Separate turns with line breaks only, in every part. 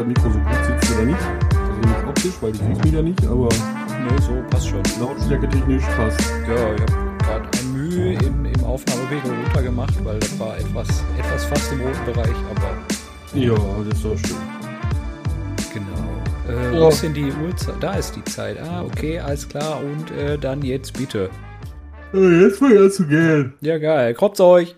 das Mikro so gut sitzt oder nicht. Also nicht optisch, weil du siehst mich ja nicht, aber
Nee, so passt schon.
Lautstärke technisch passt.
Ja, ich habe gerade ein Mühe in, im Aufnahmepegel runtergemacht, weil das war etwas, etwas fast im roten Bereich, aber
Ja, das ist doch schön.
genau. Äh,
Ja.
Wo ist denn die Uhrzeit? Da ist die Zeit. Ah, okay, alles klar. Und äh, dann jetzt bitte.
Jetzt fängt an zu gehen.
Ja, geil. Kropft euch.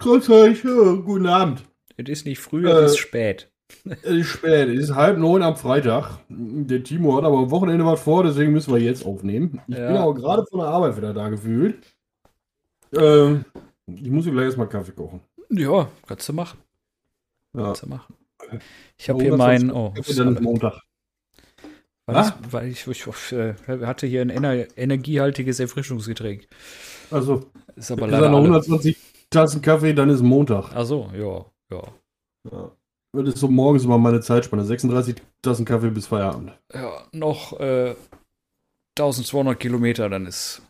Grüß euch, guten Abend.
Es ist nicht früh,
Äh,
es ist spät.
Es ist spät, es ist halb neun am Freitag. Der Timo hat aber am Wochenende was vor, deswegen müssen wir jetzt aufnehmen. Ich
Ja.
bin aber gerade von der Arbeit wieder da gefühlt. Ähm, ich muss mir gleich erstmal Kaffee kochen.
Ja, kannst du machen.
Ja.
Kannst du machen. Ich habe
Oh,
hier
was
mein.
hast du?
Oh,
dann Montag.
weil, ich, weil ich, ich, äh, hatte hier ein ener energiehaltiges Erfrischungsgetränk.
Also,
Ist aber leider.
er noch
alle.
120 Tassen Kaffee, dann ist Montag.
Ach so, ja, ja.
Ja. Das ist so morgens immer meine Zeitspanne. 36 Tassen Kaffee bis Feierabend.
Ja, noch äh, 1200 Kilometer, dann ist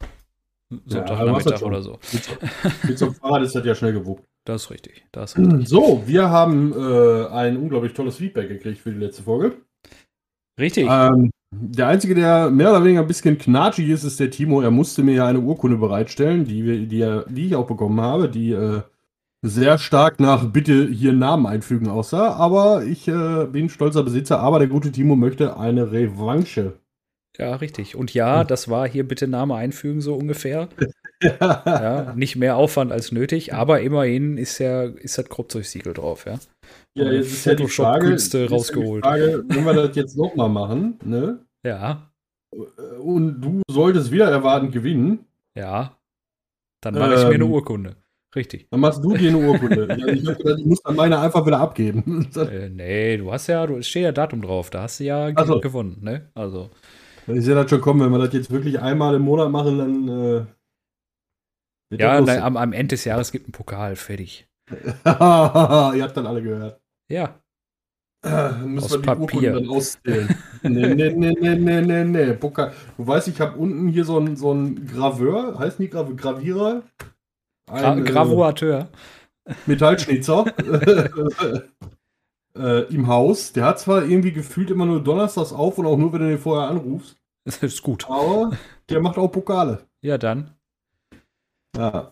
Sonntagnachmittag
schon.
oder so.
Mit so einem Fahrrad ist das ja schnell gewuppt.
Das ist richtig. Das ist richtig.
So, wir haben äh, ein unglaublich tolles Feedback gekriegt für die letzte Folge.
Richtig.
Ähm, der Einzige, der mehr oder weniger ein bisschen knatschig ist, ist der Timo. Er musste mir ja eine Urkunde bereitstellen, die, wir, die, die ich auch bekommen habe, die äh, sehr stark nach Bitte hier Namen einfügen aussah. Aber ich äh, bin stolzer Besitzer, aber der gute Timo möchte eine Revanche.
Ja, richtig. Und ja, das war hier bitte Name einfügen, so ungefähr. Ja, nicht mehr Aufwand als nötig, aber immerhin ist ja ist das Kropfzeugsiegel drauf, ja.
Ja, jetzt ist ja die Frage, ja
rausgeholt.
Die Frage, wenn wir das jetzt nochmal machen, ne?
Ja,
Und du solltest wieder erwartend gewinnen,
ja. Dann mache ich mir eine
Ähm.
Urkunde. Richtig.
dann machst du dir eine Urkunde. ich hab gedacht, ich muss dann meine einfach wieder abgeben.
Äh, nee, du hast ja, du es steht ja Datum drauf, da hast du ja
Ach so.
ge gewonnen, ne? Also,
Ich sehe das schon kommen, wenn wir das jetzt wirklich einmal im Monat machen, dann äh, wird
ja, nein, am, am Ende des Jahres gibt ein Pokal, fertig.
Ihr habt dann alle gehört.
Ja,
Äh, müssen
Aus
wir die
Papier.
Urkunden dann auszählen. nee, nee, nee, nee, nee, nee, nee. Pokal. Du weißt, ich habe unten hier so einen so einen Graveur, heißt nicht Grav Gravierer?
Gra
Ein, äh,
Gravurateur.
Metallschnitzer äh, im Haus. Der hat zwar irgendwie gefühlt immer nur donnerstags auf und auch nur, wenn du den vorher anrufst,
Das ist gut.
aber der macht auch Pokale.
Ja, dann.
Ja.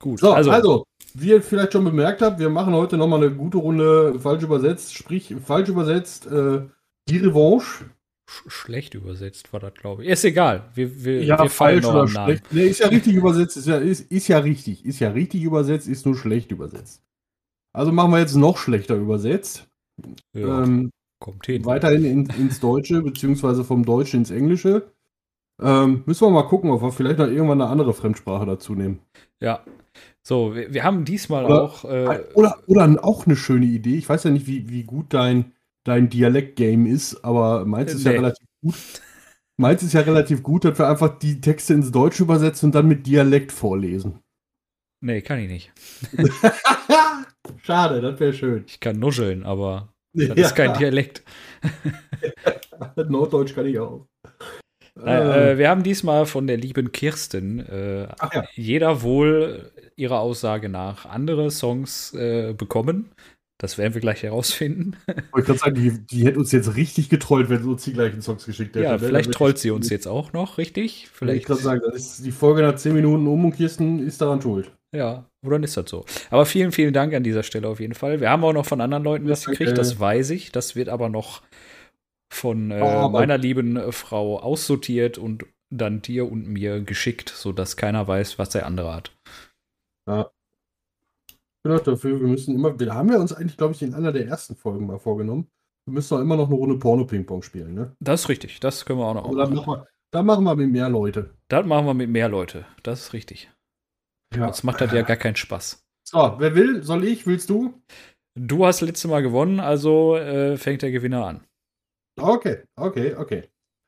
Gut.
So, also, wie ihr vielleicht schon bemerkt habt, wir machen heute nochmal eine gute Runde falsch übersetzt, sprich falsch übersetzt äh, die Revanche.
Sch schlecht übersetzt war das, glaube ich. Ist egal. Wir, wir, wir fallen noch am Namen.
schlecht. Nee, ist ja richtig übersetzt, ist ja, ist, ist ja richtig. Ist ja richtig übersetzt, ist nur schlecht übersetzt. Also machen wir jetzt noch schlechter übersetzt.
Ja,
Ähm,
kommt hin.
weiterhin in, ins Deutsche, beziehungsweise vom Deutschen ins Englische. Ähm, müssen wir mal gucken, ob wir vielleicht noch irgendwann eine andere Fremdsprache dazu nehmen.
Ja. So, wir, wir haben diesmal
Oder-
auch. Äh,
Oder, oder auch eine schöne Idee. Ich weiß ja nicht, wie, wie gut dein, dein Dialekt-Game ist, aber meins ist ja
Nee.
relativ gut. Meins ist ja relativ gut, dass wir einfach die Texte ins Deutsche übersetzen und dann mit Dialekt vorlesen.
nee, kann ich nicht.
Schade, das wäre schön.
Ich kann nuscheln, aber das
Ja,
ist kein Dialekt.
Norddeutsch kann ich auch.
Äh, äh, wir haben diesmal von der lieben Kirsten äh,
ja.
jeder wohl ihrer Aussage nach andere Songs äh, bekommen. Das werden wir gleich herausfinden.
Wollte gerade sagen, die, die hätte uns jetzt richtig getrollt, wenn sie uns die gleichen Songs geschickt hätte.
ja,
Wäre
vielleicht trollt sie uns jetzt auch noch, richtig?
Vielleicht ich gerade sagen, die Folge nach 10 Minuten um und Kirsten ist daran schuld.
Ja, oder dann ist das so. Aber vielen, vielen Dank an dieser Stelle auf jeden Fall. Wir haben auch noch von anderen Leuten was gekriegt, das weiß ich. Das wird aber noch von äh,
Aber-
meiner lieben äh, Frau aussortiert und dann dir und mir geschickt, sodass keiner weiß, was der andere hat.
Ich bin auch dafür, wir müssen immer, wir haben ja uns eigentlich, glaube ich, in einer der ersten Folgen mal vorgenommen. Wir müssen doch immer noch eine Runde Porno-Ping-Pong spielen, ne?
Das ist richtig, das können wir auch noch
Also dann
machen.
wir, dann machen wir mit mehr Leute.
Das machen wir mit mehr Leute. Das ist richtig.
Ja.
Sonst macht das ja gar keinen Spaß.
So, wer will? Soll ich? Willst du?
Du hast letztes Mal gewonnen, also äh, fängt der Gewinner an.
Okay, okay, okay.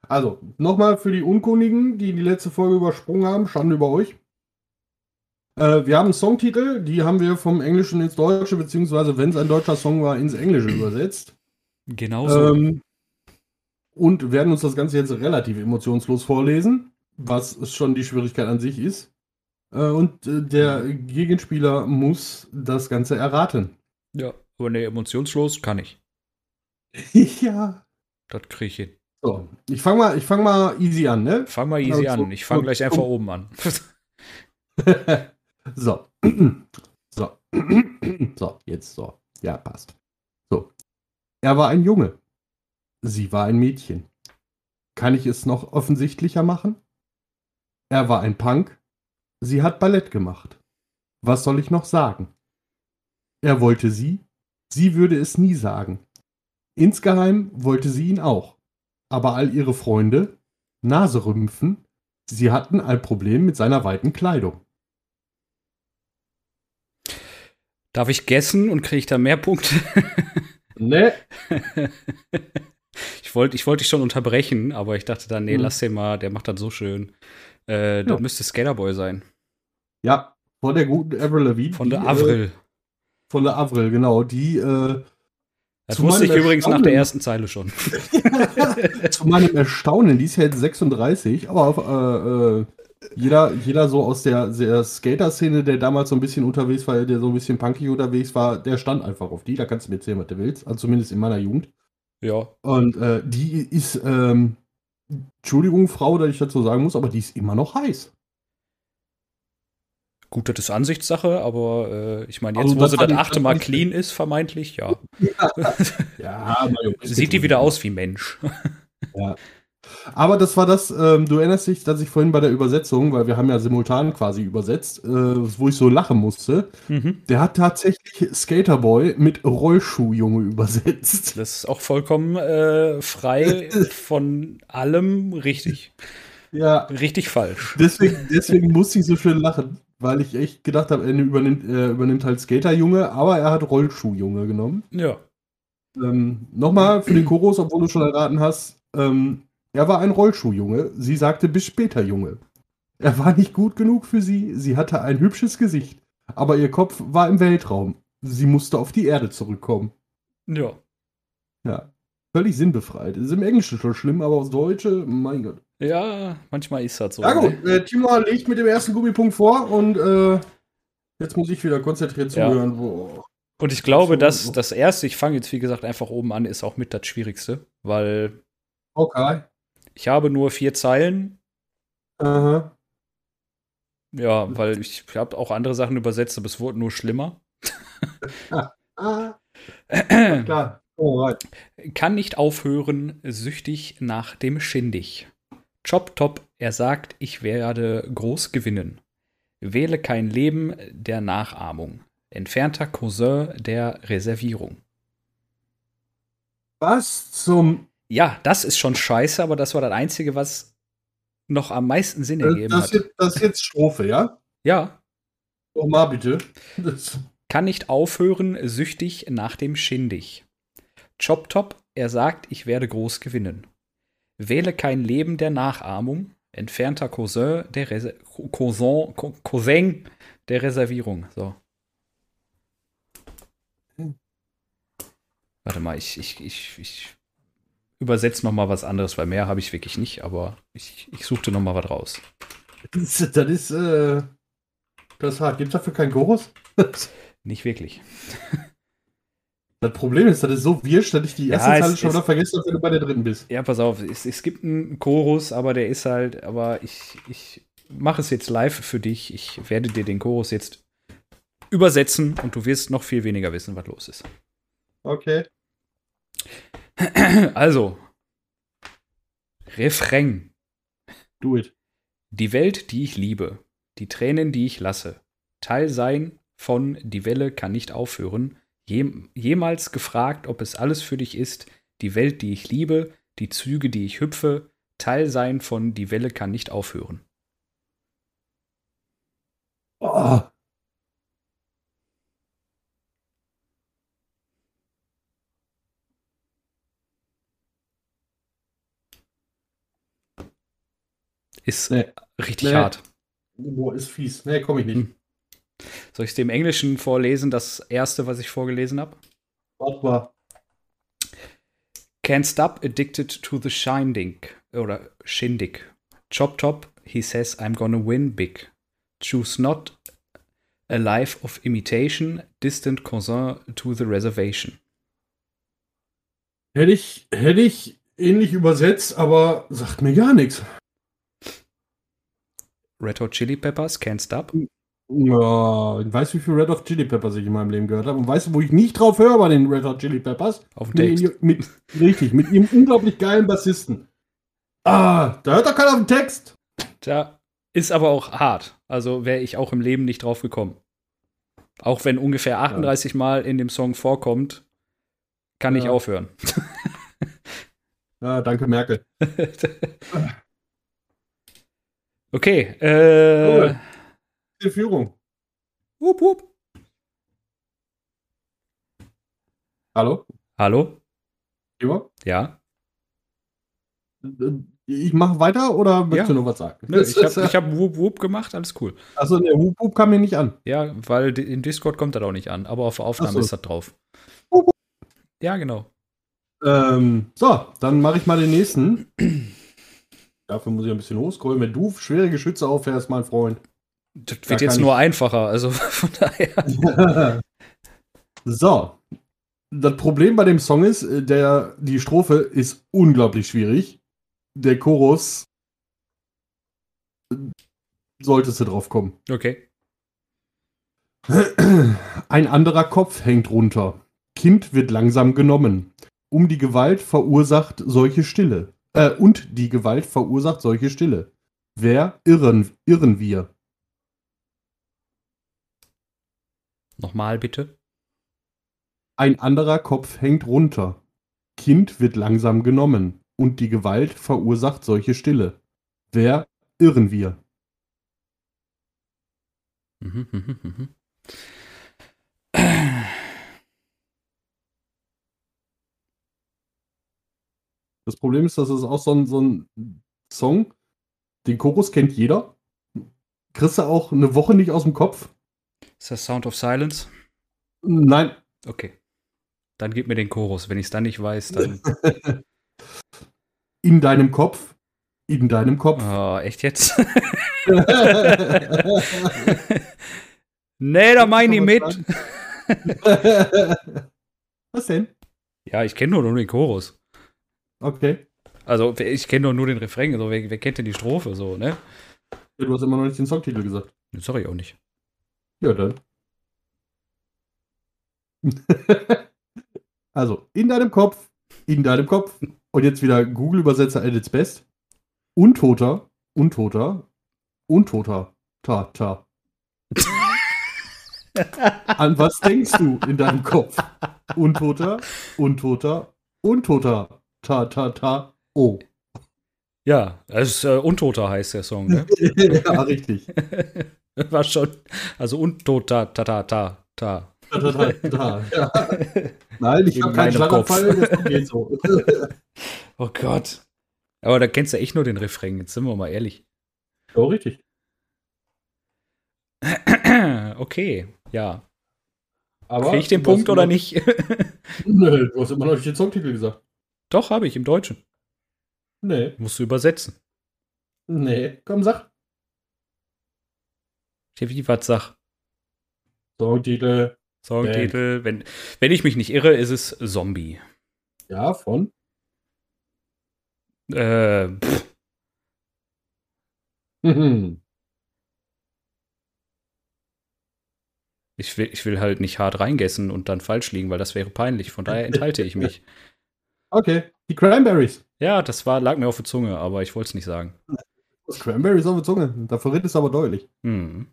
Also, nochmal für die Unkundigen, die die letzte Folge übersprungen haben, Schande über euch. Äh, wir haben einen Songtitel, die haben wir vom Englischen ins Deutsche, beziehungsweise, wenn es ein deutscher Song war, ins Englische übersetzt.
Genau so.
Ähm, und werden uns das Ganze jetzt relativ emotionslos vorlesen, was schon die Schwierigkeit an sich ist. Äh, und äh, der Gegenspieler muss das Ganze erraten.
ja, aber nee, emotionslos kann ich.
ja.
Das kriege ich hin.
So, ich fange mal, fang mal easy an, ne?
Fang mal easy also, an. Ich fange gleich einfach oben an.
so. so. so, jetzt so. Ja, passt. So. Er war ein Junge. Sie war ein Mädchen. Kann ich es noch offensichtlicher machen? Er war ein Punk. Sie hat Ballett gemacht. Was soll ich noch sagen? Er wollte sie. Sie würde es nie sagen. Insgeheim wollte sie ihn auch. Aber all ihre Freunde, Naserümpfen, sie hatten ein Problem mit seiner weiten Kleidung.
Darf ich gessen und kriege ich da mehr Punkte?
ne.
ich wollte ich wollt dich schon unterbrechen, aber ich dachte dann, nee, hm. lass den mal, der macht das so schön. Äh, ja. Das müsste Skaterboy sein.
Ja, von der guten Avril Lavigne.
Von der Avril. Äh,
von der Avril, genau. Die äh,
das wusste ich übrigens nach der ersten Zeile schon.
Zu meinem Erstaunen, die ist ja jetzt 36, aber äh, äh, jeder, jeder so aus der, der Skater-Szene, der damals so ein bisschen unterwegs war, der so ein bisschen punkig unterwegs war, der stand einfach auf die. Da kannst du mir erzählen, was du willst. Also zumindest in meiner Jugend.
Ja.
Und äh, die ist, ähm, Entschuldigung, Frau, dass ich dazu sagen muss, aber die ist immer noch heiß.
Gut, das ist Ansichtssache, aber äh, ich meine, jetzt, also, wo sie das achte Mal clean ist, vermeintlich, ja. ja, Sieht die wieder aus wie Mensch.
ja. Aber das war das, ähm, du erinnerst dich, dass ich vorhin bei der Übersetzung, weil wir haben ja simultan quasi übersetzt, äh, wo ich so lachen musste. Mhm. Der hat tatsächlich Skaterboy mit Rollschuhjunge übersetzt.
Das ist auch vollkommen äh, frei von allem richtig.
Ja.
Richtig falsch.
Deswegen, deswegen musste ich so schön lachen weil ich echt gedacht habe, er übernimmt, er übernimmt halt Skaterjunge, aber er hat Rollschuhjunge genommen.
Ja.
Ähm, Nochmal für den Chorus, obwohl du schon erraten hast, ähm, er war ein Rollschuhjunge. Sie sagte bis später Junge. Er war nicht gut genug für sie. Sie hatte ein hübsches Gesicht, aber ihr Kopf war im Weltraum. Sie musste auf die Erde zurückkommen.
Ja.
Ja. Völlig sinnbefreit. Ist im Englischen schon schlimm, aber aus Deutsche, mein Gott.
Ja, manchmal ist das so.
Ja gut, äh, Timo legt mit dem ersten Gummipunkt vor und äh, jetzt muss ich wieder konzentriert zuhören. Ja. Boah.
Und ich glaube, dass das erste, ich fange jetzt wie gesagt einfach oben an, ist auch mit das Schwierigste, weil
okay.
Ich habe nur vier Zeilen.
Aha.
Ja, weil ich habe auch andere Sachen übersetzt, aber es wurde nur schlimmer.
ah, ah. Klar.
Alright. Kann nicht aufhören, süchtig nach dem Schindig. Chop Top, er sagt, ich werde groß gewinnen. Wähle kein Leben der Nachahmung. Entfernter Cousin der Reservierung.
Was zum.
Ja, das ist schon scheiße, aber das war das Einzige, was noch am meisten Sinn äh, ergeben
das
hat.
das ist jetzt Strophe, ja?
Ja.
Nochmal bitte.
Das Kann nicht aufhören, süchtig nach dem Schindig. Chop Top, er sagt, ich werde groß gewinnen. Wähle kein Leben der Nachahmung. Entfernter Cousin der Res Cousin, Cousin der Reservierung. So. Warte mal, ich, ich, ich, ich übersetze noch mal was anderes, weil mehr habe ich wirklich nicht, aber ich, ich suchte noch mal was raus.
Das ist, das ist, äh, das ist hart. Gibt es dafür keinen Chorus?
nicht wirklich.
Das Problem ist, das ist so wirsch, dass ich die erste ja, Zeile schon wieder vergessen habe, wenn du bei der dritten bist.
Ja, pass auf, es, es gibt einen Chorus, aber der ist halt, aber ich, ich mache es jetzt live für dich. Ich werde dir den Chorus jetzt übersetzen und du wirst noch viel weniger wissen, was los ist.
Okay.
Also, Refrain.
Do it.
Die Welt, die ich liebe, die Tränen, die ich lasse, Teil sein von Die Welle kann nicht aufhören, jemals gefragt, ob es alles für dich ist, die Welt, die ich liebe, die Züge, die ich hüpfe, Teil sein von Die Welle kann nicht aufhören?
Oh.
Ist nee. richtig nee. hart.
Boah, ist fies. Nee, komm ich nicht. Hm.
Soll ich es dem Englischen vorlesen, das erste, was ich vorgelesen habe?
Warte.
Can't stop addicted to the shindig oder shindig. Chop top, he says I'm gonna win big. Choose not a life of imitation, distant cousin to the reservation.
Hätte ich, hätte ich ähnlich übersetzt, aber sagt mir gar nichts.
Red Hot Chili Peppers, Can't Stop.
Ja, ich weiß, wie viel Red Hot Chili Peppers ich in meinem Leben gehört habe. Und weißt du, wo ich nicht drauf höre bei den Red Hot Chili Peppers?
Auf dem Text.
Mit, mit, richtig, mit ihrem unglaublich geilen Bassisten. Ah, da hört doch keiner auf den Text.
Da ist aber auch hart. Also wäre ich auch im Leben nicht drauf gekommen. Auch wenn ungefähr 38 ja. Mal in dem Song vorkommt, kann ja. ich aufhören.
ja, danke, Merkel.
okay. Äh,
cool. Die Führung.
Wupp, wupp.
Hallo?
Hallo?
Timo?
Ja.
Ich mache weiter oder möchtest
Ja.
du noch was sagen?
Nö, ich habe hab Wupp Wupp gemacht, alles cool.
Also der Hup Hup kam mir nicht an.
Ja, weil in Discord kommt das auch nicht an, aber auf der Aufnahme
so.
ist das drauf.
Wupp,
Ja, genau.
Ähm, so, dann mache ich mal den nächsten. Dafür muss ich ein bisschen hochscrollen. Wenn du schwere Geschütze auffährst, mein Freund.
Das
Da
wird jetzt
kann
nur einfacher, also von daher.
so. Das Problem bei dem Song ist, äh, der, die Strophe ist unglaublich schwierig. Der Chorus äh, solltest du drauf kommen.
Okay.
Ein anderer Kopf hängt runter. Kind wird langsam genommen. Um die Gewalt verursacht solche Stille. Äh, und die Gewalt verursacht solche Stille. Wer irren, irren wir?
Nochmal bitte.
Ein anderer Kopf hängt runter. Kind wird langsam genommen. Und die Gewalt verursacht solche Stille. Wer irren wir?
Mhm, mhm, mhm.
Das Problem ist, das ist auch so ein, so ein Song. Den Chorus kennt jeder. Kriegst du auch eine Woche nicht aus dem Kopf?
Ist das Sound of Silence?
Nein,
Okay. Dann gib mir den Chorus. Wenn ich es dann nicht weiß, dann.
in deinem Kopf. In deinem Kopf.
Oh, echt jetzt? nee, da meine ich mit.
Was denn?
Ja, ich kenne nur den Chorus.
Okay.
Also, ich kenne doch nur den Refrain. Also, wer, wer kennt denn die Strophe so, ne?
Du hast immer noch nicht den Songtitel gesagt.
Sorry auch nicht.
Ja, dann. also, in deinem Kopf, in deinem Kopf. Und jetzt wieder Google-Übersetzer at its best. Untoter, Untoter, Untoter, ta, ta. An was denkst du in deinem Kopf? Untoter, Untoter, Untoter, ta, ta, ta, oh.
Ja, das ist, äh, Untoter heißt der Song, ne?
ja, richtig.
War schon. Also Untoter, ta, ta, ta, ta.
Ta, ta, ta, ta. Ja. Nein, ich habe keinen. Schlaganfall, das geht so.
Oh Gott. Aber da kennst du echt nur den Refrain, jetzt sind wir mal ehrlich.
Oh, richtig.
Okay, ja.
Aber
Krieg ich den Punkt oder
immer-
nicht?
Nö, du hast immer noch nicht den Songtitel gesagt.
Doch, habe ich im Deutschen.
Nee,
Musst du übersetzen.
nee. Komm, sag.
Wie was sag?
Songtitel.
Songtitel. Wenn, wenn ich mich nicht irre, ist es Zombie.
Ja, von.
Äh, pff,
Mhm.
ich, will, ich will halt nicht hart reingessen und dann falsch liegen, weil das wäre peinlich. Von daher enthalte ich mich.
Okay. Die Cranberries.
Ja, das war, lag mir auf der Zunge, aber ich wollte es nicht sagen.
Das Cranberries auf der Zunge. Da verrät es aber deutlich.
Hm.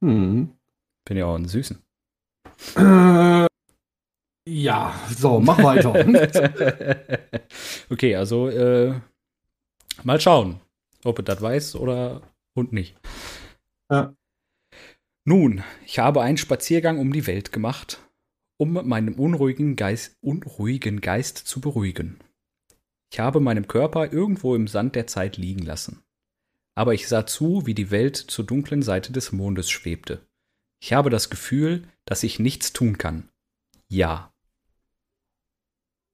Mhm.
Bin ja auch ein Süßen.
Äh, ja, so, mach weiter.
okay, also äh, mal schauen, ob er das weiß oder und nicht.
Ja.
Nun, ich habe einen Spaziergang um die Welt gemacht, um meinen unruhigen Geist, unruhigen Geist zu beruhigen. Ich habe meinen Körper irgendwo im Sand der Zeit liegen lassen. Aber ich sah zu, wie die Welt zur dunklen Seite des Mondes schwebte. Ich habe das Gefühl, dass ich nichts tun kann. Ja.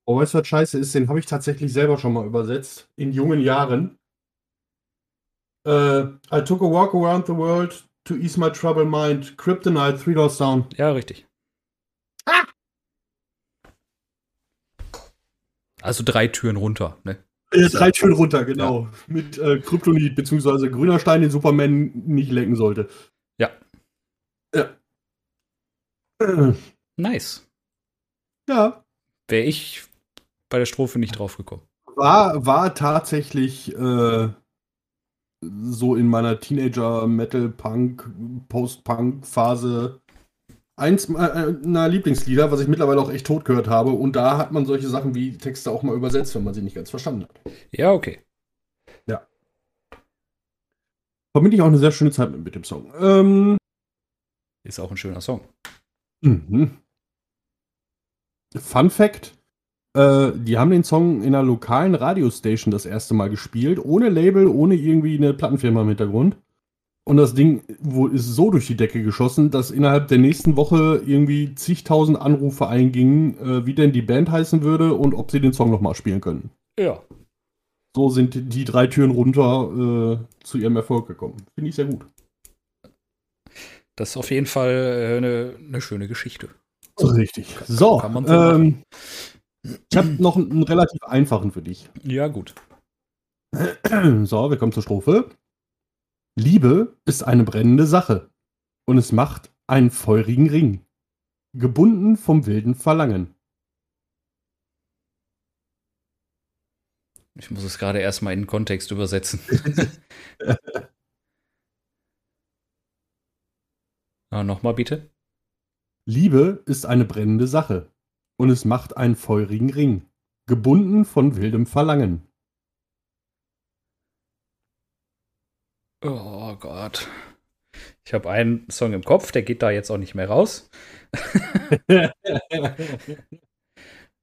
Oh, weißt du, was scheiße ist? Den habe ich tatsächlich selber schon mal übersetzt. In jungen Jahren. Äh, I took a walk around the world to ease my troubled mind. Kryptonite, Three Doors Down.
Ja, richtig. Also drei Türen runter, ne?
Äh, drei Türen runter, genau. Ja. Mit äh, Kryptonit, beziehungsweise grüner Stein, den Superman nicht lecken sollte.
Ja.
Ja.
Nice.
Ja.
Wäre ich bei der Strophe nicht draufgekommen.
War, war tatsächlich äh, so in meiner Teenager-Metal-Punk, Post-Punk-Phase eins meiner Lieblingslieder, was ich mittlerweile auch echt tot gehört habe. Und da hat man solche Sachen wie Texte auch mal übersetzt, wenn man sie nicht ganz verstanden hat.
Ja, okay.
Ja. Verbinde ich auch eine sehr schöne Zeit mit, mit dem Song. Ähm,
Ist auch ein schöner Song.
Mhm. Fun Fact: äh, Die haben den Song in einer lokalen Radiostation das erste Mal gespielt, ohne Label, ohne irgendwie eine Plattenfirma im Hintergrund. Und das Ding ist so durch die Decke geschossen, dass innerhalb der nächsten Woche irgendwie zigtausend Anrufe eingingen, äh, wie denn die Band heißen würde und ob sie den Song nochmal spielen können.
Ja.
So sind die drei Türen runter äh, zu ihrem Erfolg gekommen. Finde ich sehr gut.
Das ist auf jeden Fall äh, eine, eine schöne Geschichte.
Richtig. So, so ähm, ich habe noch einen, einen relativ einfachen für dich.
Ja, gut.
So, wir kommen zur Strophe. Liebe ist eine brennende Sache und es macht einen feurigen Ring, gebunden vom wilden Verlangen.
Ich muss es gerade erstmal in den Kontext übersetzen. ah, Nochmal bitte.
Liebe ist eine brennende Sache und es macht einen feurigen Ring, gebunden von wildem Verlangen.
Oh Gott. Ich habe einen Song im Kopf, der geht da jetzt auch nicht mehr raus.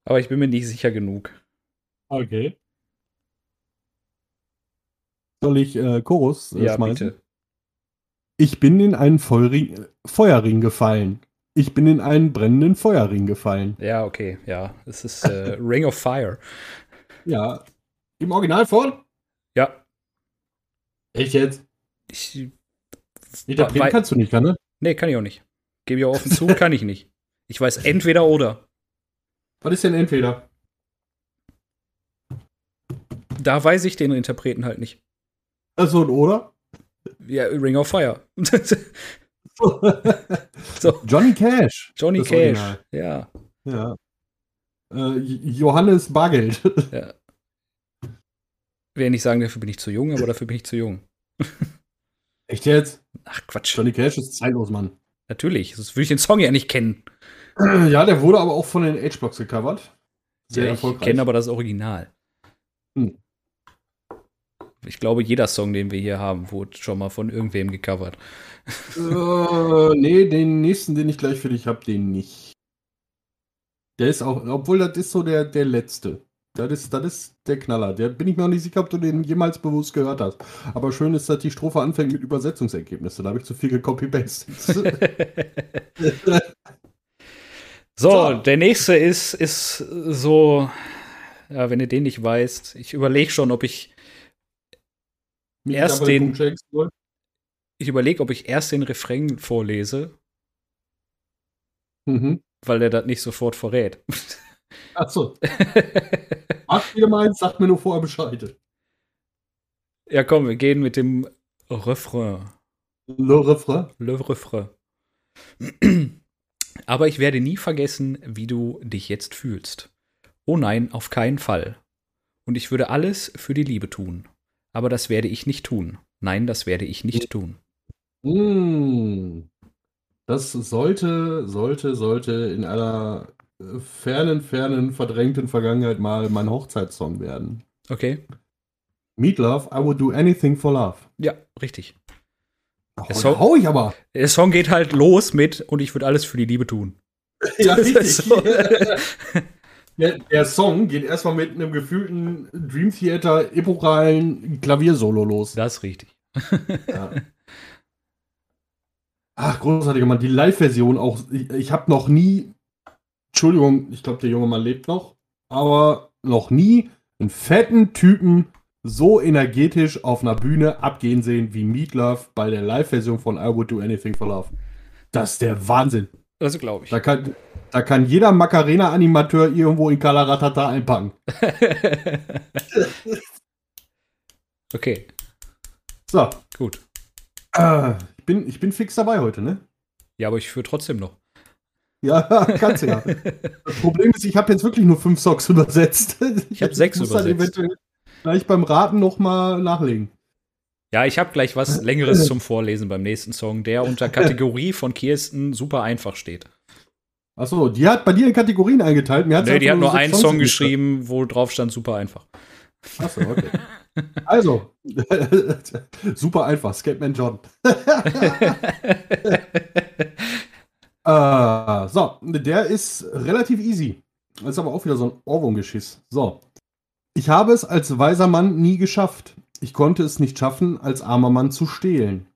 Aber ich bin mir nicht sicher genug.
Okay. Soll ich äh, Chorus
äh, ja, schmeißen? Bitte.
Ich bin in einen Feuerring, Feuerring gefallen. Ich bin in einen brennenden Feuerring gefallen.
Ja, okay, ja. Es ist äh, Ring of Fire.
Ja. Im Original von?
Ja.
Echt jetzt?
Ich.
Interpretieren kannst du nicht, kann ne?
Nee, kann ich auch nicht. Gebe ich auch offen zu, kann ich nicht. Ich weiß entweder oder.
Was ist denn entweder?
Da weiß ich den Interpreten halt nicht.
Also und oder?
Ja, Ring of Fire.
so. Johnny Cash.
Johnny Cash, Original. ja.
Ja. Äh, Johannes Bargeld. ja.
Will nicht sagen, dafür bin ich zu jung, aber dafür bin ich zu jung.
Echt jetzt?
Ach Quatsch.
Johnny Cash ist zeitlos, Mann.
Natürlich, sonst würde ich den Song ja nicht kennen.
Ja, der wurde aber auch von den H-Box gecovert.
Sehr ja, erfolgreich. Ich kenne aber das Original. Hm. Ich glaube, jeder Song, den wir hier haben, wurde schon mal von irgendwem gecovert.
äh, nee, den nächsten, den ich gleich für dich habe, den nicht. Der ist auch, obwohl das ist so der, der letzte. Das ist, das ist der Knaller. Der bin ich mir auch nicht sicher, ob du den jemals bewusst gehört hast. Aber schön ist, dass die Strophe anfängt mit Übersetzungsergebnissen. Da habe ich zu viel gecopy-pasted.
so, so, der nächste ist, ist so, ja, wenn ihr den nicht weißt, ich überlege schon, ob ich Mich erst den. Ich überlege, ob ich erst den Refrain vorlese. Mhm. Weil der das nicht sofort verrät.
Achso. Macht wieder meins, sagt mir nur vorher Bescheid.
Ja, komm, wir gehen mit dem Refrain.
Le Refrain?
Le Refrain. Aber ich werde nie vergessen, wie du dich jetzt fühlst. Oh nein, auf keinen Fall. Und ich würde alles für die Liebe tun. Aber das werde ich nicht tun. Nein, das werde ich nicht tun.
Mmh. Das sollte, sollte, sollte in einer fernen, fernen, verdrängten Vergangenheit mal mein Hochzeitssong werden.
Okay.
Meat Love, I would do anything for love.
Ja, richtig.
Oh, der Song, hau ich aber.
Der Song geht halt los mit und ich würde alles für die Liebe tun.
ja, richtig. So. der, der, Song geht erstmal mit einem gefühlten Dream Theater epochalen Klaviersolo los.
Das ist richtig. ja.
Ach, großartiger Mann. Die Live-Version auch. Ich, ich habe noch nie Entschuldigung, ich glaube, der junge Mann lebt noch, aber noch nie einen fetten Typen so energetisch auf einer Bühne abgehen sehen wie Meat Love bei der Live-Version von I Would Do Anything for Love. Das ist der Wahnsinn.
Das glaube ich.
Da kann, da kann jeder Macarena-Animateur irgendwo in Kalaratata einpacken.
okay,
So,
gut.
äh, ich, bin, ich bin fix dabei heute, ne?
Ja, aber ich führe trotzdem noch.
Ja, kannst du ja. Das Problem ist, ich habe jetzt wirklich nur fünf Songs übersetzt.
Ich hab sechs
muss dann
übersetzt.
eventuell gleich beim Raten noch mal nachlegen.
Ja, ich habe gleich was Längeres zum Vorlesen beim nächsten Song, der unter Kategorie von Kirsten super einfach steht.
Achso, die hat bei dir in Kategorien eingeteilt. Mir
Nee, die hat nur
sechs
einen
Songs
Song geschrieben, wo drauf stand super einfach.
Achso, okay. Also, super einfach, Skateman John. Äh, so, der ist relativ easy. Das ist aber auch wieder so ein Ohrwurmgeschiss. So. Ich habe es als weiser Mann nie geschafft. Ich konnte es nicht schaffen, als armer Mann zu stehlen.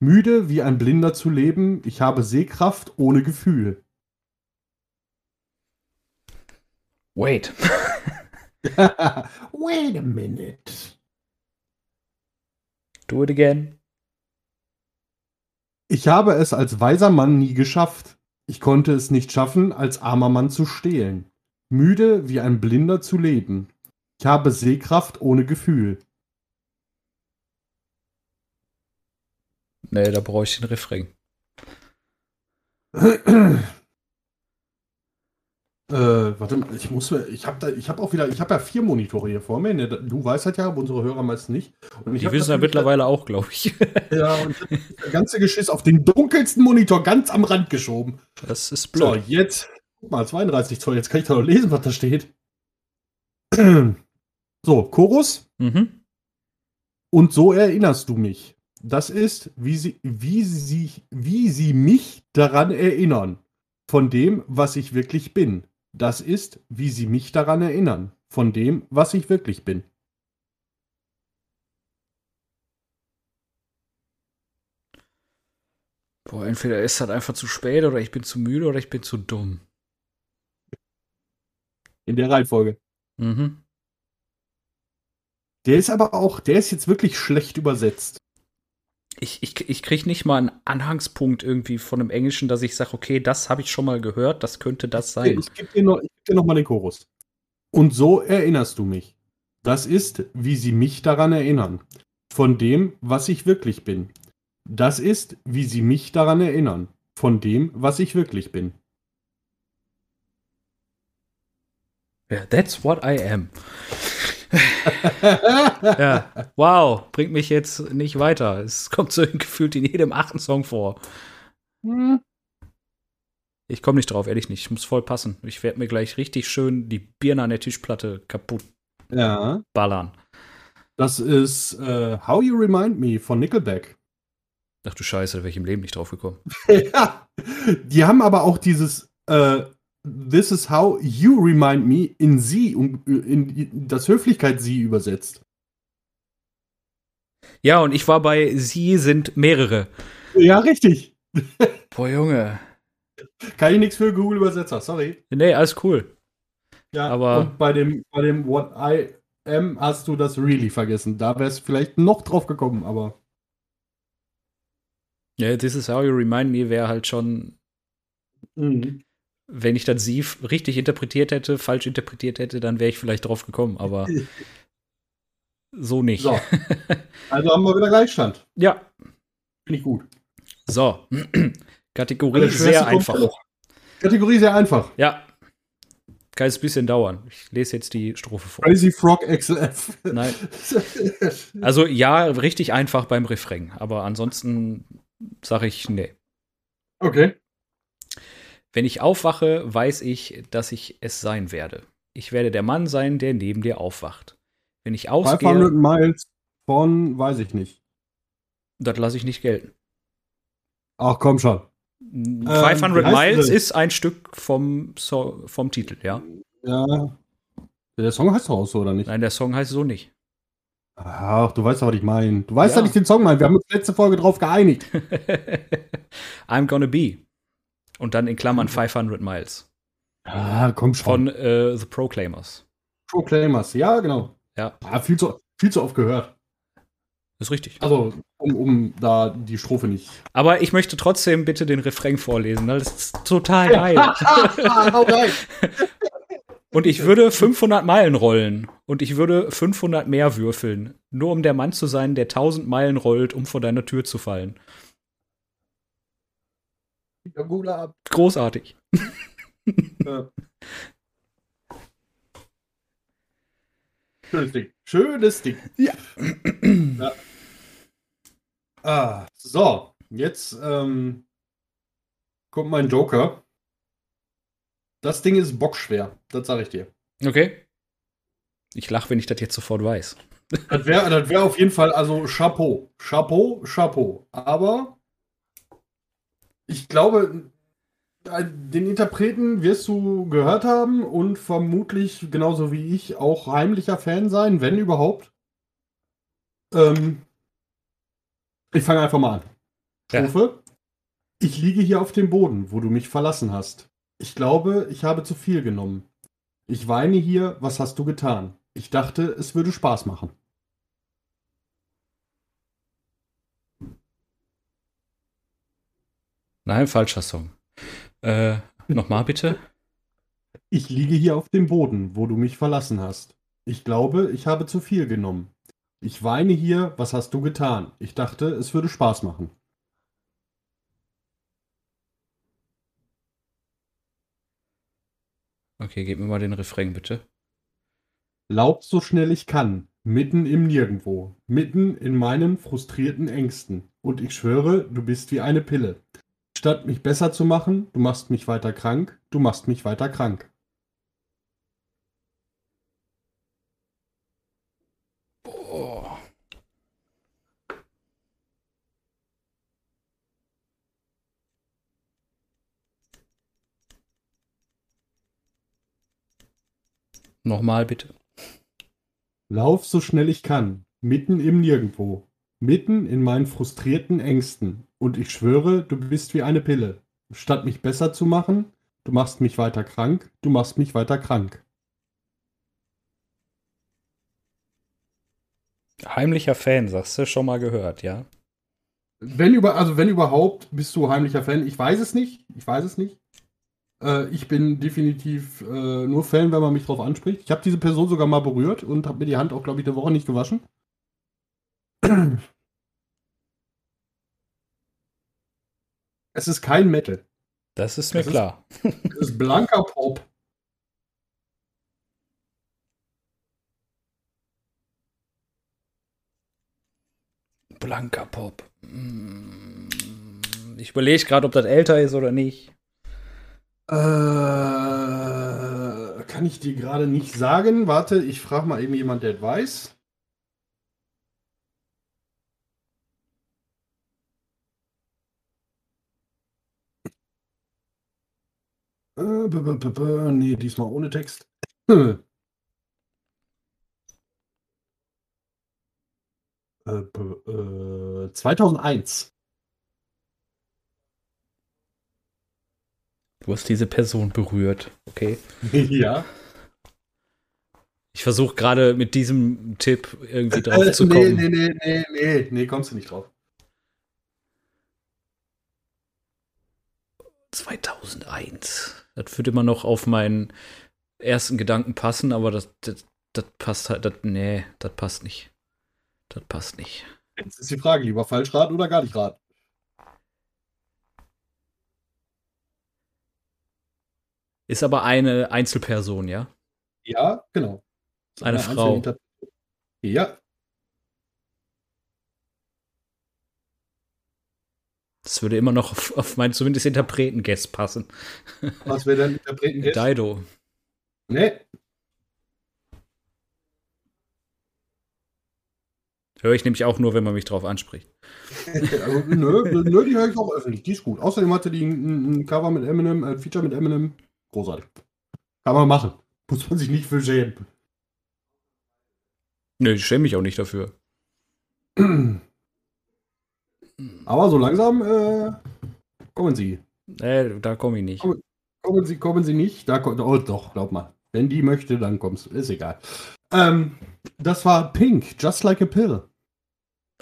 Müde wie ein Blinder zu leben, ich habe Sehkraft ohne Gefühl.
Wait.
Wait a minute.
Do it again.
Ich habe es als weiser Mann nie geschafft. Ich konnte es nicht schaffen, als armer Mann zu stehlen. Müde wie ein Blinder zu leben. Ich habe Sehkraft ohne Gefühl.
Nee, da brauche ich den Refrain.
Äh, warte mal, ich muss, ich habe da, ich habe auch wieder, ich habe ja vier Monitore hier vor mir. Ne? Du weißt halt ja, aber unsere Hörer meist nicht. Und
Die wissen ja mittlerweile auch, glaube ich.
Ja, und ich das ganze Geschiss auf den dunkelsten Monitor ganz am Rand geschoben.
Das ist
So,
blöd.
jetzt, guck mal, 32 Zoll, jetzt kann ich da noch lesen, was da steht. So, Chorus.
Mhm.
Und so erinnerst du mich. Das ist, wie sie, wie sie, wie sie mich daran erinnern. Von dem, was ich wirklich bin. Das ist, wie sie mich daran erinnern. Von dem, was ich wirklich bin.
Boah, entweder ist das einfach zu spät oder ich bin zu müde oder ich bin zu dumm.
In der Reihenfolge.
Mhm.
Der ist aber auch, der ist jetzt wirklich schlecht übersetzt.
Ich, ich, ich kriege nicht mal einen Anhangspunkt irgendwie von dem Englischen, dass ich sage, okay, das habe ich schon mal gehört, das könnte das sein.
Ich gebe dir noch, ich geb dir noch mal den Chorus. Und so erinnerst du mich. Das ist, wie sie mich daran erinnern. Von dem, was ich wirklich bin. Das ist, wie sie mich daran erinnern. Von dem, was ich wirklich bin.
Ja, that's what I am. Ja, wow, bringt mich jetzt nicht weiter. Es kommt so gefühlt in jedem achten Song vor.
Hm.
Ich komme nicht drauf, ehrlich nicht. Ich muss voll passen. Ich werde mir gleich richtig schön die Birne an der Tischplatte kaputt
Ja.
ballern.
Das ist äh, How You Remind Me von Nickelback.
Ach du Scheiße, da wäre ich im Leben nicht drauf gekommen.
ja. Die haben aber auch dieses äh, This is how you remind me in sie, um, in das Höflichkeit sie übersetzt.
Ja, und ich war bei Sie sind mehrere.
Ja, richtig.
Boah, Junge.
Kann ich nichts für Google-Übersetzer, sorry.
Nee, alles cool.
Ja,
Aber-
und bei dem, bei dem What I am hast du das really vergessen. Da wär's vielleicht noch drauf gekommen, aber.
Ja, This is how you remind me wäre halt schon, wenn ich das Sie richtig interpretiert hätte, falsch interpretiert hätte, dann wäre ich vielleicht drauf gekommen, aber so nicht.
So. Also haben wir wieder Gleichstand.
Ja,
Finde ich gut.
so. Kategorie sehr einfach.
Kategorie sehr einfach.
Ja. Kann jetzt ein bisschen dauern. Ich lese jetzt die Strophe vor.
Crazy Frog XLF.
Nein. Also ja, richtig einfach beim Refrain, aber ansonsten sage ich nee.
okay.
Wenn ich aufwache, weiß ich, dass ich es sein werde. Ich werde der Mann sein, der neben dir aufwacht. Wenn ich
500
ausgehe,
Miles von, weiß ich nicht.
das lasse ich nicht gelten.
Ach komm schon.
500
Ähm,
Miles ist ein Stück vom, so vom Titel, ja.
Ja. Der Song heißt doch auch so, oder nicht?
Nein, der Song heißt so nicht.
Ach, du weißt doch, was ich meine. Du weißt
Ja.
ja nicht den Song meinen. Wir haben uns letzte Folge drauf geeinigt.
I'm gonna be. Und dann in Klammern 500 Miles.
Ah, komm schon.
Von äh, The Proclaimers.
Proclaimers. Ja, genau.
Ja.
Ah, viel, zu, viel zu oft gehört.
Ist richtig.
Also, um, um da die Strophe nicht.
Aber ich möchte trotzdem bitte den Refrain vorlesen, weil das ist total geil.
geil.
Und ich würde 500 Meilen rollen. Und ich würde 500 mehr würfeln. Nur um der Mann zu sein, der 1000 Meilen rollt, um vor deiner Tür zu fallen. Großartig.
Ja. Schönes Ding. Schönes Ding.
Ja.
ja. Ah, so, jetzt ähm, kommt mein Joker. Das Ding ist bockschwer, das sage ich dir.
Okay. Ich lache, wenn ich das jetzt sofort weiß.
Das wäre das wär auf jeden Fall, also Chapeau. Chapeau, Chapeau. Aber ich glaube, äh, den Interpreten wirst du gehört haben und vermutlich genauso wie ich auch heimlicher Fan sein, wenn überhaupt. Ähm, ich fange einfach mal an. Strophe. Ja. Ich liege hier auf dem Boden, wo du mich verlassen hast. Ich glaube, ich habe zu viel genommen. Ich weine hier, was hast du getan? Ich dachte, es würde Spaß machen.
Nein, falscher Song. Äh, nochmal bitte.
Ich liege hier auf dem Boden, wo du mich verlassen hast. Ich glaube, ich habe zu viel genommen. Ich weine hier, was hast du getan? Ich dachte, es würde Spaß machen.
Okay, gib mir mal den Refrain bitte.
Laub so schnell ich kann, mitten im Nirgendwo, mitten in meinen frustrierten Ängsten. Und ich schwöre, du bist wie eine Pille. Statt mich besser zu machen, du machst mich weiter krank, du machst mich weiter krank.
Boah. Nochmal bitte.
Lauf so schnell ich kann, mitten im Nirgendwo, mitten in meinen frustrierten Ängsten. Und ich schwöre, du bist wie eine Pille. Statt mich besser zu machen, du machst mich weiter krank, du machst mich weiter krank.
Heimlicher Fan, sagst du, schon mal gehört, ja?
Wenn über, also wenn überhaupt, bist du heimlicher Fan. Ich weiß es nicht. Ich weiß es nicht. Äh, ich bin definitiv äh, nur Fan, wenn man mich drauf anspricht. Ich habe diese Person sogar mal berührt und habe mir die Hand auch, glaube ich, eine Woche nicht gewaschen. Es ist kein Metal.
Das ist mir es klar.
Ist, es ist blanker Pop.
Blanker Pop. Mm. Ich überlege gerade, ob das älter ist oder nicht.
Äh, kann ich dir gerade nicht sagen. Warte, ich frage mal eben jemand, der weiß. Nee, diesmal ohne Text. äh, 2001.
Du hast diese Person berührt, okay?
ja.
Ich versuche gerade mit diesem Tipp irgendwie drauf äh, zu kommen.
Nee, nee, nee, nee, nee, kommst du nicht drauf.
2001. Das würde immer noch auf meinen ersten Gedanken passen, aber das, das, das passt halt, das, nee, das passt nicht. Das passt nicht.
Jetzt ist die Frage, lieber falsch raten oder gar nicht raten?
Ist aber eine Einzelperson, ja?
Ja, genau.
Eine, eine Frau.
Ja.
Das würde immer noch auf, auf meinen zumindest Interpreten-Guest passen.
Was wäre dein Interpreten-Guest?
Dido.
Nee.
Höre ich nämlich auch nur, wenn man mich drauf anspricht.
also, nö, nö, die höre ich auch öffentlich. Die ist gut. Außerdem hatte die ein, ein Cover mit Eminem, ein Feature mit Eminem. Großartig. Kann man machen. Muss man sich nicht für schämen.
Nö, ich schäme mich auch nicht dafür.
Aber so langsam äh, kommen sie.
Äh, da komme ich nicht.
Kommen, kommen, sie, kommen sie nicht. Da, oh, doch, glaub mal. Wenn die möchte, dann kommst du. Ist egal. Ähm, das war Pink, Just Like a Pill.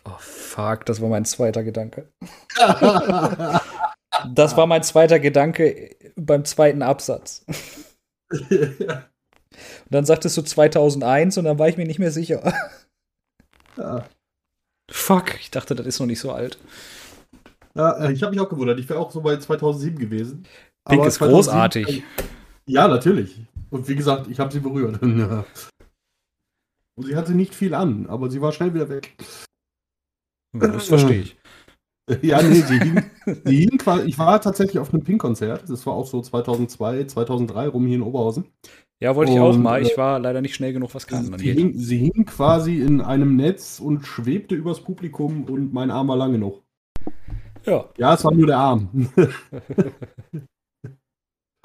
Oh, fuck, das war mein zweiter Gedanke. das war mein zweiter Gedanke beim zweiten Absatz. Und dann sagtest du 2001 und dann war ich mir nicht mehr sicher.
ja.
Fuck, ich dachte, das ist noch nicht so alt.
Ja, äh, ich habe mich auch gewundert. Ich wäre auch so bei 2007 gewesen.
Pink
Aber
ist
2007
großartig.
Ja, natürlich. Und wie gesagt, ich habe sie berührt. Und sie hatte nicht viel an, aber sie war schnell wieder weg.
Das verstehe ich.
Ja, nee, sie hing, sie hing quasi, ich war tatsächlich auf einem Pink-Konzert. Das war auch so 2002, 2003 rum hier in Oberhausen.
Ja, wollte ich auch
Und,
mal.
äh,
Ich war leider nicht schnell genug, was kann man
Sie
geht.
hing, sie hing quasi in einem Netz und schwebte übers Publikum und mein Arm war lang genug.
Ja,
Ja, es war nur der Arm.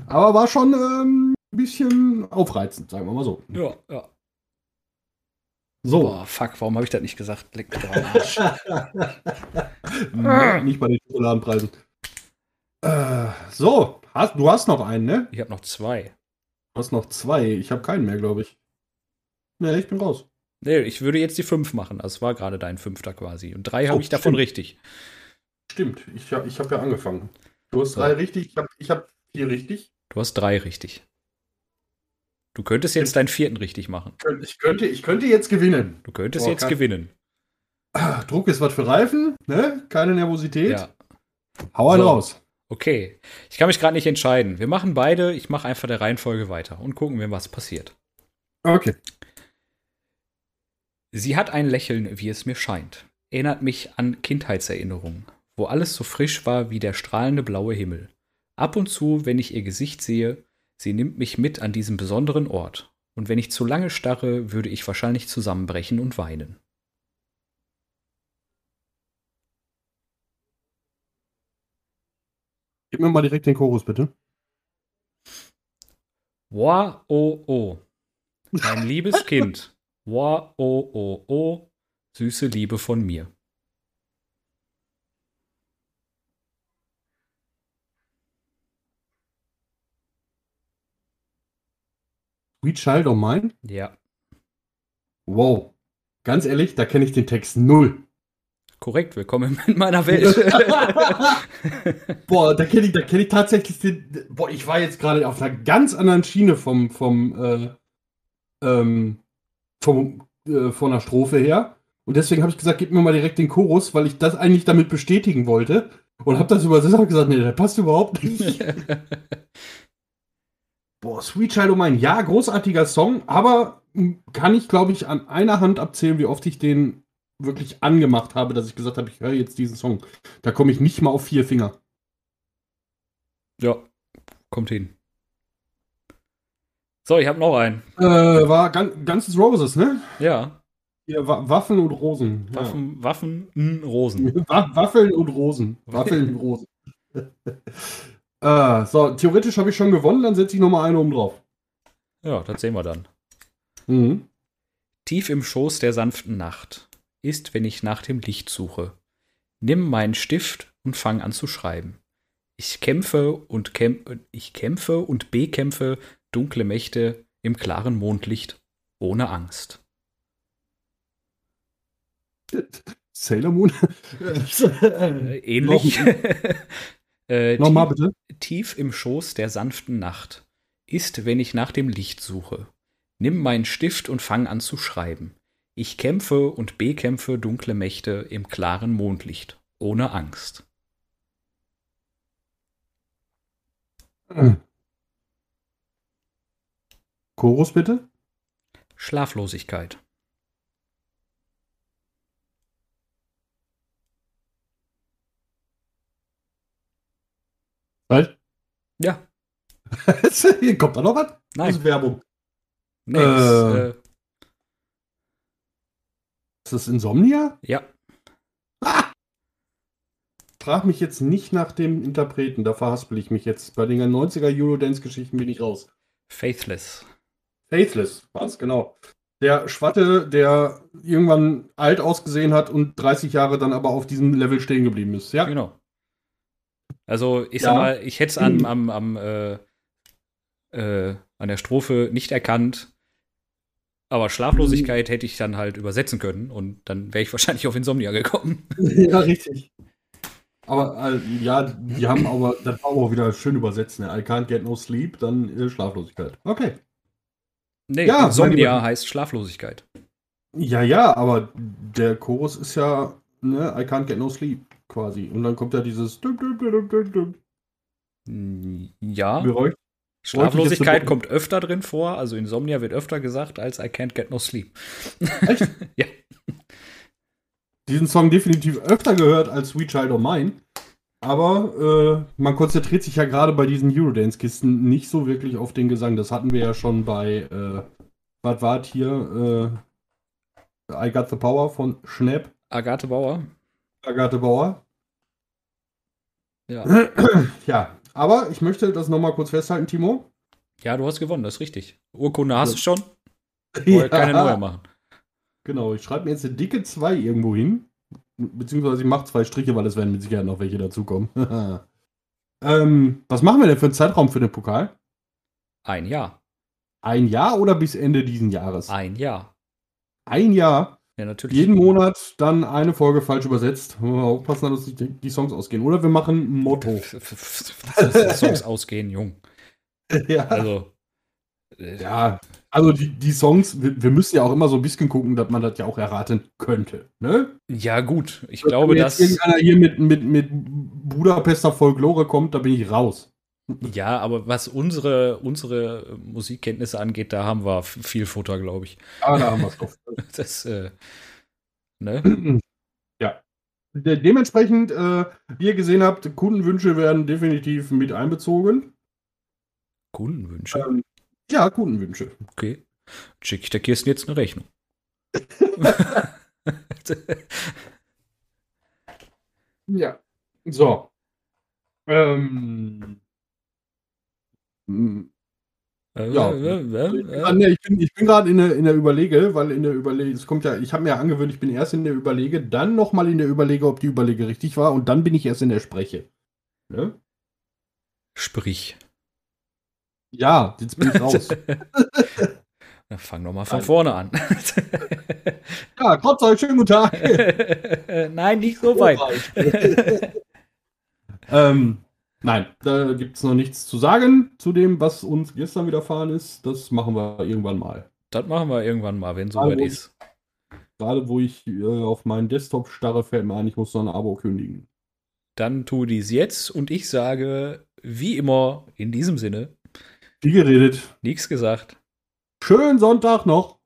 Aber war schon ähm, ein bisschen aufreizend, sagen wir mal so.
ja, ja.
So.
Boah, fuck, warum habe ich das nicht gesagt? Leck mich doch am Arsch.
Nee, Nicht bei den Schokoladenpreisen. Äh, so, hast, du hast noch einen, ne?
Ich habe noch zwei.
Du hast noch zwei. Ich habe keinen mehr, glaube ich. Ne, ich bin raus.
Nee, ich würde jetzt die fünf machen. Das war gerade dein fünfter quasi. Und drei habe
Oh,
ich davon
stimmt.
richtig.
Stimmt, ich habe ich hab ja angefangen. Du hast
So.
drei richtig, ich habe ich hab vier richtig.
Du hast drei richtig. Du könntest jetzt deinen vierten richtig machen.
Ich könnte, ich könnte jetzt gewinnen.
Du könntest
Boah,
jetzt
kann-
gewinnen.
Ah, Druck ist was für Reifen, ne? Keine Nervosität.
Ja.
Hau einen
So.
raus.
Okay. Ich kann mich gerade nicht entscheiden. Wir machen beide. Ich mache einfach der Reihenfolge weiter und gucken wir, was passiert.
Okay.
Sie hat ein Lächeln, wie es mir scheint. Erinnert mich an Kindheitserinnerungen, wo alles so frisch war wie der strahlende blaue Himmel. Ab und zu, wenn ich ihr Gesicht sehe, sie nimmt mich mit an diesem besonderen Ort. Und wenn ich zu lange starre, würde ich wahrscheinlich zusammenbrechen und weinen.
Gib mir mal direkt den Chorus, bitte.
Wa oh oh. Mein liebes Kind. Wa oh oh oh. Süße Liebe von mir.
Sweet Child of Mine?
Ja,
Wow. Ganz ehrlich, da kenne ich den Text null.
Korrekt. Willkommen in meiner Welt.
Boah, da kenne ich, da kenn ich tatsächlich den. Boah, ich war jetzt gerade auf einer ganz anderen Schiene vom, vom, äh, ähm, vom, äh, von der Strophe her. Und deswegen habe ich gesagt, gib mir mal direkt den Chorus, weil ich das eigentlich damit bestätigen wollte. Und habe das übersetzt und gesagt, nee, der passt überhaupt nicht. Boah, Sweet Child of Mine, ja, großartiger Song, aber kann ich, glaube ich, an einer Hand abzählen, wie oft ich den wirklich angemacht habe, dass ich gesagt habe, ich höre jetzt diesen Song. Da komme ich nicht mal auf vier Finger.
ja, kommt hin. So, ich habe noch einen.
Äh, war Gun Guns N' Roses, ne?
Ja,
Ja, Wa Waffen und Rosen.
Waffen, Waffen, n, Rosen.
Ja. Wa Waffeln und Rosen. Waffeln und Rosen. äh, so, theoretisch habe ich schon gewonnen, dann setze ich nochmal eine oben drauf.
Ja, das sehen wir dann.
Mhm.
Tief im Schoß der sanften Nacht ist, wenn ich nach dem Licht suche. Nimm meinen Stift und fang an zu schreiben. Ich kämpfe und kämpfe, ich kämpfe und bekämpfe dunkle Mächte im klaren Mondlicht ohne Angst.
Sailor Moon.
Äh, ähnlich. äh,
Nochmal
tief,
bitte.
tief im Schoß der sanften Nacht ist, wenn ich nach dem Licht suche. Nimm meinen Stift und fang an zu schreiben. Ich kämpfe und bekämpfe dunkle Mächte im klaren Mondlicht, ohne Angst.
Chorus bitte.
Schlaflosigkeit.
Was?
Ja,
Hier kommt da noch was? Das
nein.
ist Werbung.
Nee,
Äh.
ist, äh,
Ist das Insomnia?
ja,
Frag mich jetzt nicht nach dem Interpreten, da verhaspel ich mich jetzt. Bei den 90er Eurodance-Geschichten bin ich raus.
Faithless.
Faithless, was? Genau. Der Schwatte, der irgendwann alt ausgesehen hat und 30 Jahre dann aber auf diesem Level stehen geblieben ist. Ja,
Genau. Also, ich
Ja.
sag mal, ich hätte es am, am, am äh, äh, an der Strophe nicht erkannt. Aber Schlaflosigkeit hätte ich dann halt übersetzen können und dann wäre ich wahrscheinlich auf Insomnia gekommen.
ja, richtig. Aber äh, ja, die haben aber, das war auch wieder schön übersetzt, ne? I can't get no sleep, dann äh, Schlaflosigkeit. Okay.
Nee,
Ja,
Insomnia heißt Schlaflosigkeit.
Ja, ja, aber der Chorus ist ja, ne, I can't get no sleep, quasi. Und dann kommt ja dieses
Mm, Ja,
Geräusch.
Schlaflosigkeit kommt öfter drin vor. Also Insomnia wird öfter gesagt als I can't get no sleep.
Echt?
Ja.
Diesen Song definitiv öfter gehört als Sweet Child of Mine. Aber äh, man konzentriert sich ja gerade bei diesen Eurodance-Kisten nicht so wirklich auf den Gesang. Das hatten wir ja schon bei, äh, was war hier? Äh, I Got the Power von Schnapp,
Agathe Bauer.
Agathe Bauer.
Ja.
Ja, aber ich möchte das nochmal kurz festhalten, Timo.
ja, du hast gewonnen, das ist richtig. Urkunde hast du schon. Wollte keine neue machen.
Genau, ich schreibe mir jetzt eine dicke 2 irgendwo hin. Beziehungsweise ich mache zwei Striche, weil es werden mit Sicherheit noch welche dazukommen. ähm, was machen wir denn für einen Zeitraum für den Pokal?
Ein Jahr.
Ein Jahr oder bis Ende diesen Jahres?
Ein Jahr.
Ein Jahr.
Ja, natürlich.
Jeden Monat dann eine Folge falsch übersetzt. Aufpassen, dass die, die Songs ausgehen. Oder wir machen ein Motto.
Dass die Songs ausgehen, Jung.
ja.
Also. äh,
ja, also die, die Songs, wir, wir müssen ja auch immer so ein bisschen gucken, dass man das ja auch erraten könnte. Ne?
Ja, gut. Ich glaube,
Wenn
dass.
jetzt irgendeiner hier mit, mit, mit Budapester Folklore kommt, da bin ich raus.
Ja, aber was unsere, unsere Musikkenntnisse angeht, da haben wir viel Futter, glaube ich.
Aber da haben wir es doch.
Das, äh, ne?
ja. De dementsprechend, äh, wie ihr gesehen habt, Kundenwünsche werden definitiv mit einbezogen.
Kundenwünsche.
Ähm, ja, Kundenwünsche.
Okay. Schicke ich der Kirsten jetzt eine Rechnung.
Ja. So. Ähm. M- Ja.
Äh, äh, äh,
Ah, nee, ich bin, bin gerade in der, in der Überlege, weil in der Überlege, es kommt ja, ich habe mir ja angewöhnt, ich bin erst in der Überlege, dann nochmal in der Überlege, ob die Überlege richtig war und dann bin ich erst in der Spreche. Ne?
Sprich.
Ja, jetzt bin ich raus.
Na, fang doch mal von
Nein.
vorne an.
ja, trotz euch, schönen guten Tag.
Nein, nicht so weit.
ähm, nein, da gibt es noch nichts zu sagen zu dem, was uns gestern widerfahren ist. Das machen wir irgendwann mal.
Das machen wir irgendwann mal, wenn
Also,
soweit ist.
Gerade wo ich äh, auf meinen Desktop starre, fällt mir ein, ich muss noch ein Abo kündigen.
Dann tu dies jetzt und ich sage, wie immer, in diesem Sinne,
Wie geredet.
nichts gesagt.
Schönen Sonntag noch.